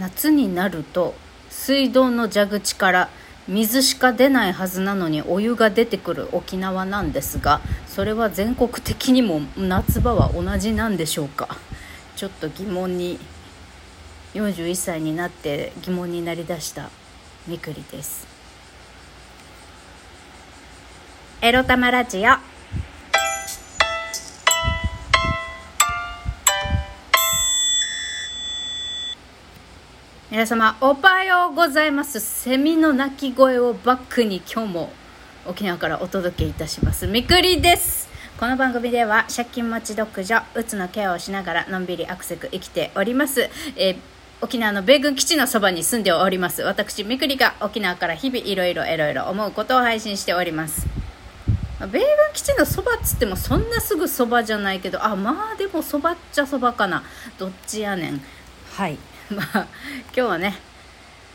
夏になると水道の蛇口から水しか出ないはずなのにお湯が出てくる沖縄なんですがそれは全国的にも夏場は同じなんでしょうか？ちょっと疑問に41歳になって疑問になりだしたみくりです。エロ玉ラジオ。皆様おはようございます。セミの鳴き声をバックに今日も沖縄からお届けいたします。みくりです。この番組では借金持ち独女うつのケアをしながらのんびりアクセク生きております、えー、沖縄の米軍基地のそばに住んでおります。私みくりが沖縄から日々いろいろいろいろ思うことを配信しております。米軍基地のそばっつってもそんなすぐそばじゃないけどあまあでもそばっちゃそばかな。どっちやねん。はい。まあ今日はね。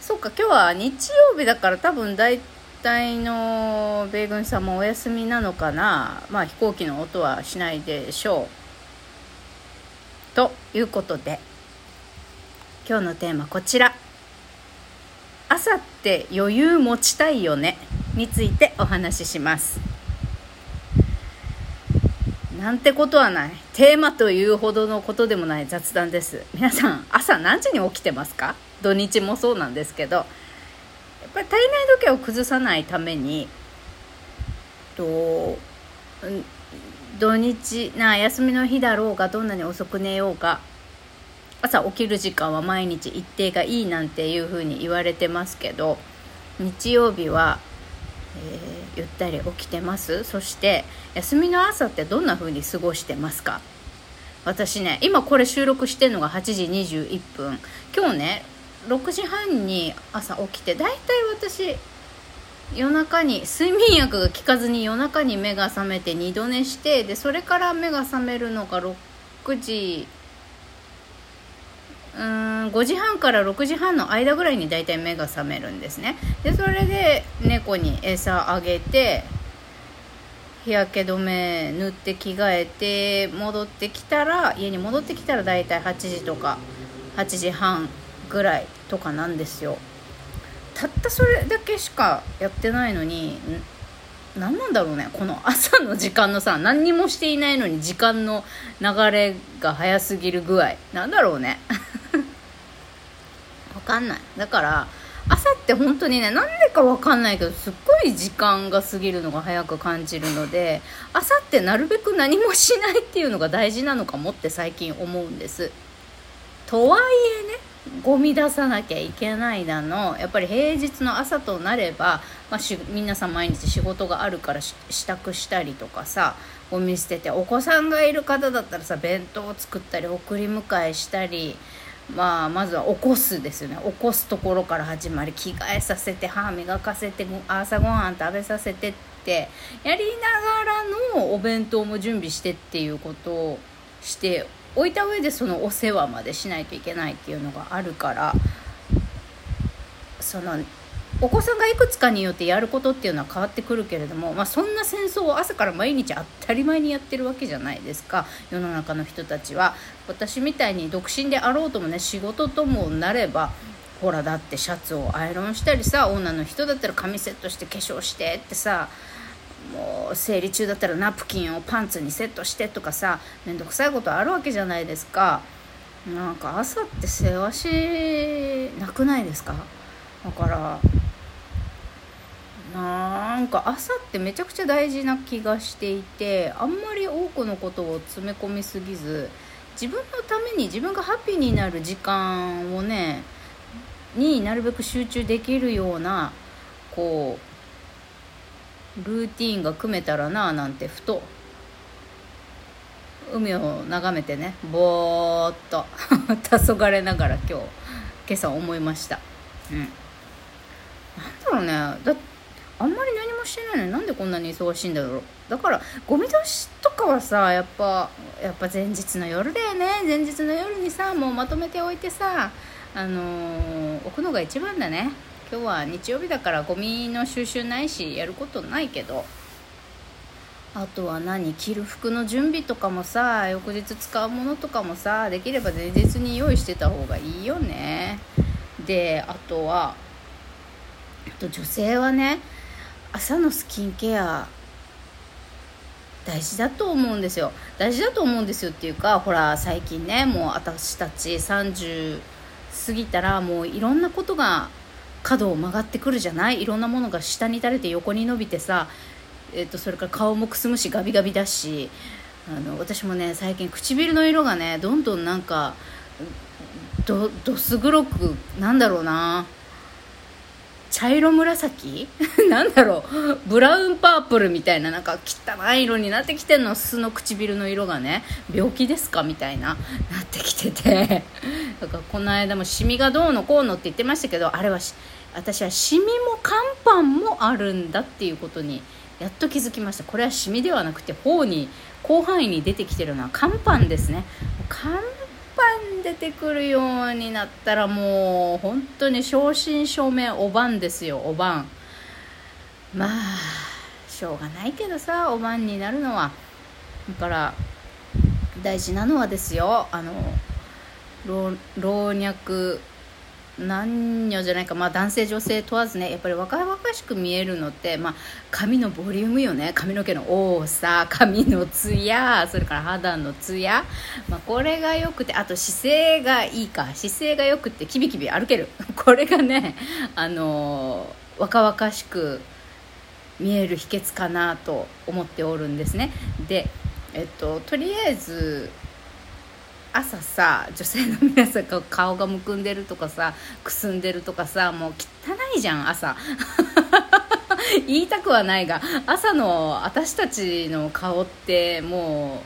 そうか今日は日曜日だから多分大体の米軍さんもお休みなのかな。まあ飛行機の音はしないでしょう。ということで今日のテーマこちら。朝って余裕持ちたいよね。についてお話しします。なんてことはない。テーマというほどのことでもない雑談です。皆さん朝何時に起きてますか？土日もそうなんですけど。やっぱり体内時計を崩さないためにと土日な休みの日だろうがどんなに遅く寝ようが朝起きる時間は毎日一定がいいなんていうふうに言われてますけど日曜日はえー、ゆったり起きてます？そして休みの朝ってどんな風に過ごしてますか？私ね今これ収録してるのが8時21分。今日ね6時半に朝起きて大体私夜中に睡眠薬が効かずに夜中に目が覚めて二度寝してでそれから目が覚めるのが6時うーん5時半から6時半の間ぐらいに大体目が覚めるんですね。でそれで猫に餌あげて日焼け止め塗って着替えて戻ってきたら家に戻ってきたら大体8時とか8時半ぐらいとかなんですよ。たったそれだけしかやってないのに何なんだろうね。この朝の時間のさ何にもしていないのに時間の流れが早すぎる具合。なんだろうね。かんない。だから朝って本当にねなんでかわかんないけどすっごい時間が過ぎるのが早く感じるので朝ってなるべく何もしないっていうのが大事なのかもって最近思うんです。とはいえねゴミ出さなきゃいけないだのやっぱり平日の朝となれば、まあ、し皆さん毎日仕事があるから支度したりとかさゴミ捨ててお子さんがいる方だったらさ弁当を作ったり送り迎えしたりまあ、まずは起こすですよね。起こすところから始まり着替えさせて歯磨かせて朝ごはん食べさせてってやりながらのお弁当も準備してっていうことをして置いた上でそのお世話までしないといけないっていうのがあるからそのお子さんがいくつかによってやることっていうのは変わってくるけれども、まあ、そんな戦争を朝から毎日当たり前にやってるわけじゃないですか。世の中の人たちは。私みたいに独身であろうともね仕事ともなればほらだってシャツをアイロンしたりさ女の人だったら髪セットして化粧してってさもう生理中だったらナプキンをパンツにセットしてとかさめんどくさいことあるわけじゃないですか。なんか朝って世話しなくないですか？だからなんか朝ってめちゃくちゃ大事な気がしていてあんまり多くのことを詰め込みすぎず自分のために自分がハッピーになる時間をねになるべく集中できるようなこうルーティンが組めたらななんてふと海を眺めてねぼーっと 黄昏ながら今日今朝思いました。うん。なんだろうね。あんまり何もしてないのになんでこんなに忙しいんだろう。だからゴミ出しとかはさやっぱやっぱ前日の夜だよね。前日の夜にさもうまとめておいてさあのー、置くのが一番だね。今日は日曜日だからゴミの収集ないしやることないけど。あとは何？着る服の準備とかもさ翌日使うものとかもさできれば前日に用意してた方がいいよね。であとはあと女性はね朝のスキンケア大事だと思うんですよ。大事だと思うんですよっていうかほら最近ねもう私たち30過ぎたらもういろんなことが角を曲がってくるじゃない？いろんなものが下に垂れて横に伸びてさ、えーと、それから顔もくすむしガビガビだしあの私もね最近唇の色がねどんどんなんかどどす黒くなんだろうな。茶色紫？なんだろう。ブラウンパープルみたいななんか汚い色になってきてんの。素の唇の色がね。病気ですか？みたいななってきてて。だからこの間もシミがどうのこうのって言ってましたけどあれは私はシミも乾パンもあるんだっていうことにやっと気づきました。これはシミではなくて頬に広範囲に出てきてるのは乾パンですね。乾パン出てくるようになったらもう本当に正真正銘おばんですよおばん。まあしょうがないけどさおばんになるのは。だから大事なのはですよあの老若男女じゃないか、まあ、男性女性問わずねやっぱり若々しく見えるのって、まあ、髪のボリュームよね。髪の毛の多さ髪のツヤそれから肌のツヤ、まあ、これがよくてあと姿勢がいいか。姿勢がよくてキビキビ歩ける。これがねあのー、若々しく見える秘訣かなと思っておるんですね。でえっととりあえず朝さ女性の皆さんが顔がむくんでるとかさくすんでるとかさもう汚いじゃん朝。言いたくはないが朝の私たちの顔っても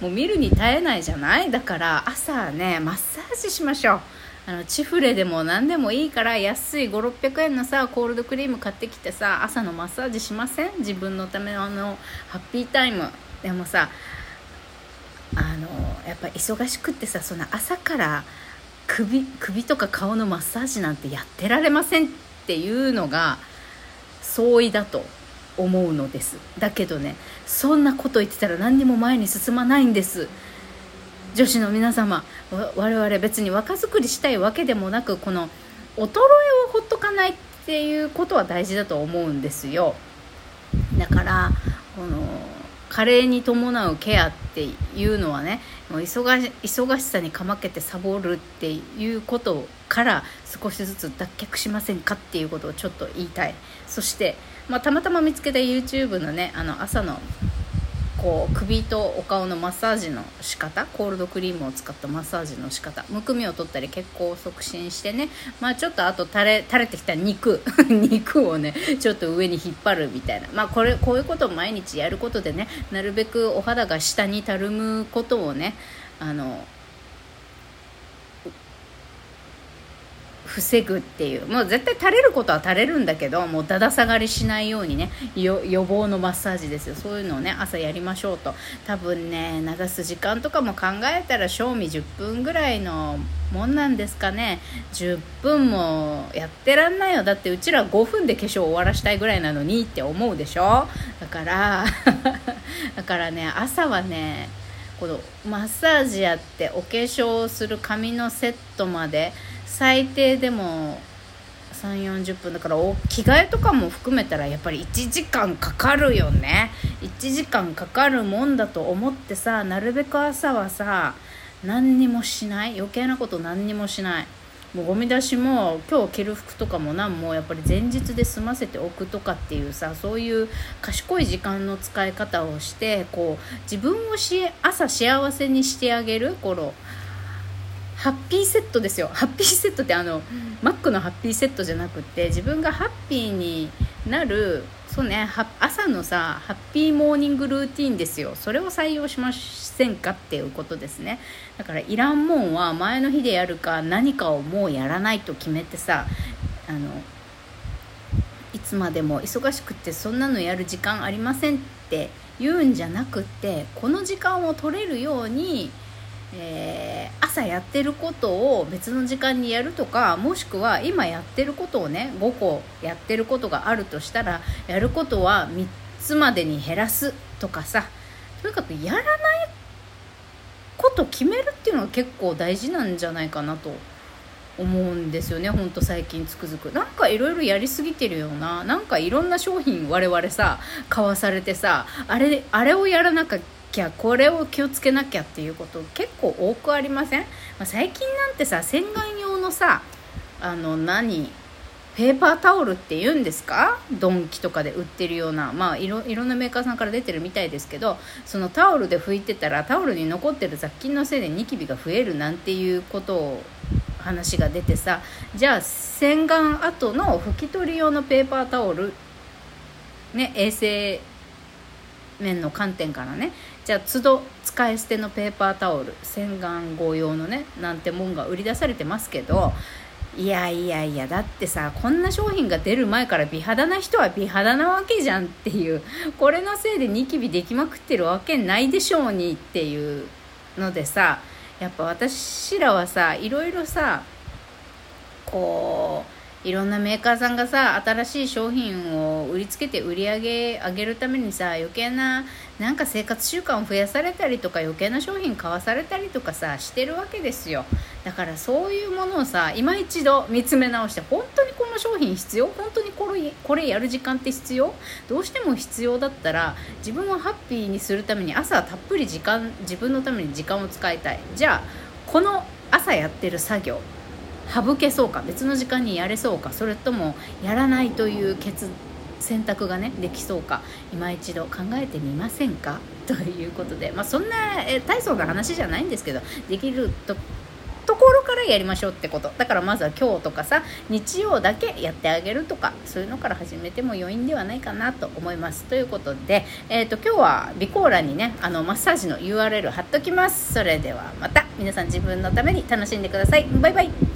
うもう見るに耐えないじゃない？だから朝ねマッサージしましょう。あのチフレでも何でもいいから安い5600円のさコールドクリーム買ってきてさ朝のマッサージしません？自分のためのあのハッピータイム。でもさあのやっぱ忙しくってさその朝から首首とか顔のマッサージなんてやってられませんっていうのが相違だと思うのです。だけどねそんなこと言ってたら何にも前に進まないんです。女子の皆様我々別に若作りしたいわけでもなくこの衰えをほっとかないっていうことは大事だと思うんですよ。だからこの加齢に伴うケアっていうのはねもう忙し忙しさにかまけてサボるっていうことから少しずつ脱却しませんかっていうことをちょっと言いたい。そして、まあ、たまたま見つけた YouTube のねあの朝のこう首とお顔のマッサージの仕方コールドクリームを使ったマッサージの仕方むくみを取ったり血行を促進してねまあちょっとあと垂れ垂れてきた肉 肉をねちょっと上に引っ張るみたいな。まあこれこういうことを毎日やることでねなるべくお肌が下にたるむことをねあの防ぐっていう。もう絶対垂れることは垂れるんだけどもうだだ下がりしないようにね予防のマッサージですよ。そういうのをね朝やりましょうと。多分ね流す時間とかも考えたら賞味10分ぐらいのもんなんですかね。10分もやってらんないよ。だってうちら5分で化粧終わらしたいぐらいなのにって思うでしょ。だから だからね朝はねこのマッサージやってお化粧をする髪のセットまで最低でも3 4 0分だから着替えとかも含めたらやっぱり1時間かかるよね。1時間かかるもんだと思ってさなるべく朝はさ何にもしない。余計なこと何にもしない。もうゴミ出しも今日着る服とかも何もやっぱり前日で済ませておくとかっていうさそういう賢い時間の使い方をしてこう自分をし朝幸せにしてあげる頃ハッピーセットですよハッピーセットってあのマックのハッピーセットじゃなくて自分がハッピーになるそうね。朝のさハッピーモーニングルーティンですよ。それを採用しませんかっていうことですね。だからいらんもんは前の日でやるか何かをもうやらないと決めてさあのいつまでも忙しくってそんなのやる時間ありませんって言うんじゃなくってこの時間を取れるようにえー、朝やってることを別の時間にやるとかもしくは今やってることをね5個やってることがあるとしたらやることは3つまでに減らすとかさとにかくやらないこと決めるっていうのが結構大事なんじゃないかなと思うんですよねほんと最近つくづく。なんかいろいろやりすぎてるよななんかいろんな商品我々さ買わされてさあれあれをやらなきゃこれを気をつけなきゃっていうこと結構多くありません、まあ、最近なんてさ洗顔用のさあの何？ペーパータオルって言うんですか？ドンキとかで売ってるようなまあいろいろんなメーカーさんから出てるみたいですけどそのタオルで拭いてたらタオルに残ってる雑菌のせいでニキビが増えるなんていうことを話が出てさじゃあ洗顔後の拭き取り用のペーパータオルね衛生面の観点からねじゃあ都度使い捨てのペーパータオル洗顔後用のねなんてもんが売り出されてますけどいやいやいやだってさこんな商品が出る前から美肌な人は美肌なわけじゃんっていうこれのせいでニキビできまくってるわけないでしょうにっていうのでさやっぱ私らはさいろいろさこういろんなメーカーさんがさ新しい商品を売りつけて売り上げ上げるためにさ余計ななんか生活習慣を増やされたりとか余計な商品買わされたりとかさしてるわけですよ。だからそういうものをさ今一度見つめ直して本当にこの商品必要？本当にこれこれやる時間って必要？どうしても必要だったら自分をハッピーにするために朝たっぷり時間自分のために時間を使いたい。じゃあこの朝やってる作業省けそうか？別の時間にやれそうか？それともやらないという決断選択がねできそうか今一度考えてみませんか？ということで、まあ、そんな大層な話じゃないんですけどできるとところからやりましょうってこと。だからまずは今日とかさ日曜だけやってあげるとかそういうのから始めても余韻ではないかなと思います。ということで、えーと、今日は備考欄にねあのマッサージの URL 貼っときます。それではまた皆さん自分のために楽しんでください。バイバイ。